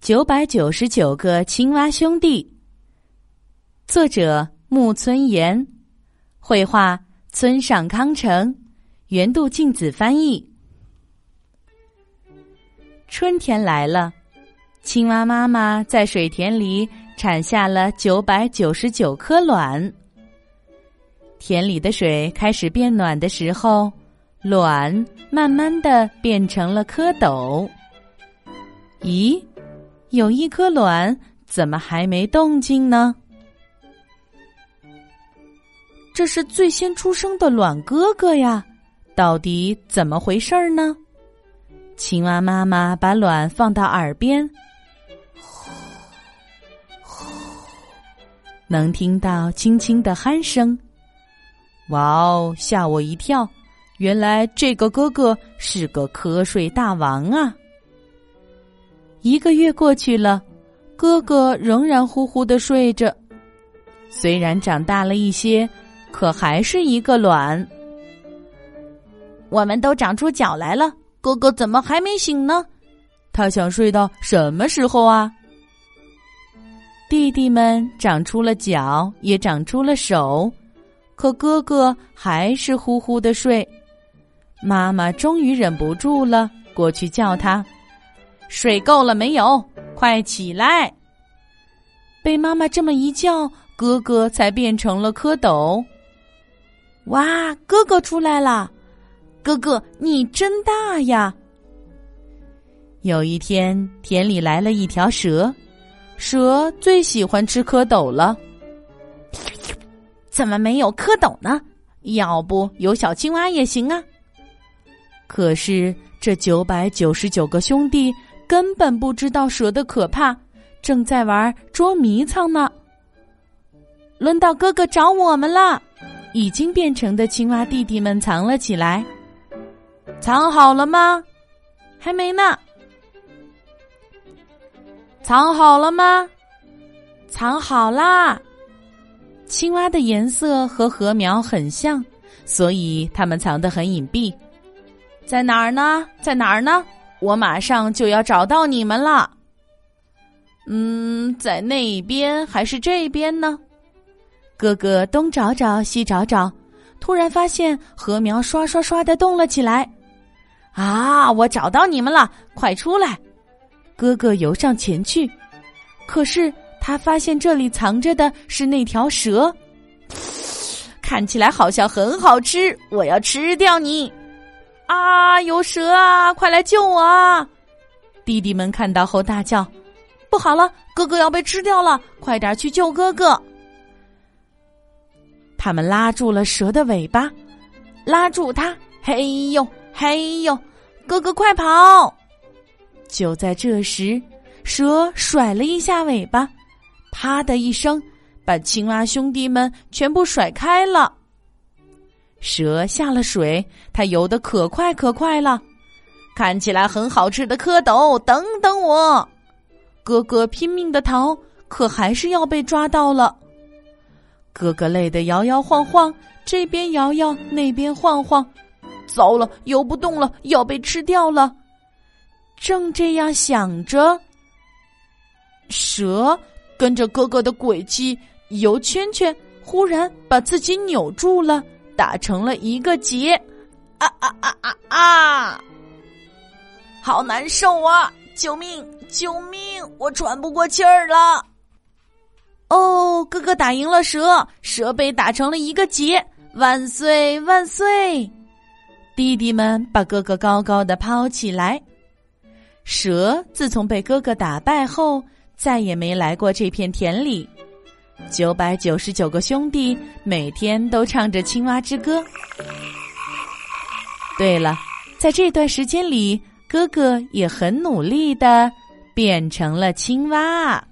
九百九十九个青蛙兄弟，作者木村岩，绘画村上康成，原度静子翻译。春天来了，青蛙妈妈在水田里产下了九百九十九颗卵。田里的水开始变暖的时候，卵慢慢的变成了蝌蚪。咦？有一颗卵，怎么还没动静呢？这是最先出生的卵哥哥呀，到底怎么回事儿呢？青蛙妈妈把卵放到耳边，呼呼，能听到轻轻的鼾声。哇哦，吓我一跳！原来这个哥哥是个瞌睡大王啊！一个月过去了，哥哥仍然呼呼的睡着。虽然长大了一些，可还是一个卵。我们都长出脚来了，哥哥怎么还没醒呢？他想睡到什么时候啊？弟弟们长出了脚，也长出了手，可哥哥还是呼呼的睡。妈妈终于忍不住了，过去叫他。睡够了没有？快起来！被妈妈这么一叫，哥哥才变成了蝌蚪。哇，哥哥出来了！哥哥，你真大呀！有一天，田里来了一条蛇，蛇最喜欢吃蝌蚪了。怎么没有蝌蚪呢？要不有小青蛙也行啊！可是这九百九十九个兄弟。根本不知道蛇的可怕，正在玩捉迷藏呢。轮到哥哥找我们了，已经变成的青蛙弟弟们藏了起来。藏好了吗？还没呢。藏好了吗？藏好啦。青蛙的颜色和禾苗很像，所以它们藏得很隐蔽。在哪儿呢？在哪儿呢？我马上就要找到你们了。嗯，在那边还是这边呢？哥哥东找找西找找，突然发现禾苗刷刷刷的动了起来。啊！我找到你们了，快出来！哥哥游上前去，可是他发现这里藏着的是那条蛇，看起来好像很好吃，我要吃掉你。啊！有蛇啊！快来救我啊！弟弟们看到后大叫：“不好了，哥哥要被吃掉了！快点去救哥哥！”他们拉住了蛇的尾巴，拉住它！嘿呦嘿呦，哥哥快跑！就在这时，蛇甩了一下尾巴，啪的一声，把青蛙兄弟们全部甩开了。蛇下了水，它游得可快可快了，看起来很好吃的蝌蚪，等等我！哥哥拼命的逃，可还是要被抓到了。哥哥累得摇摇晃晃，这边摇摇，那边晃晃，糟了，游不动了，要被吃掉了。正这样想着，蛇跟着哥哥的轨迹游圈圈，忽然把自己扭住了。打成了一个结，啊啊啊啊啊！好难受啊！救命！救命！我喘不过气儿了。哦，哥哥打赢了蛇，蛇被打成了一个结，万岁万岁！弟弟们把哥哥高高的抛起来。蛇自从被哥哥打败后，再也没来过这片田里。九百九十九个兄弟每天都唱着青蛙之歌。对了，在这段时间里，哥哥也很努力的变成了青蛙。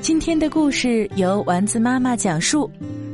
今天的故事由丸子妈妈讲述。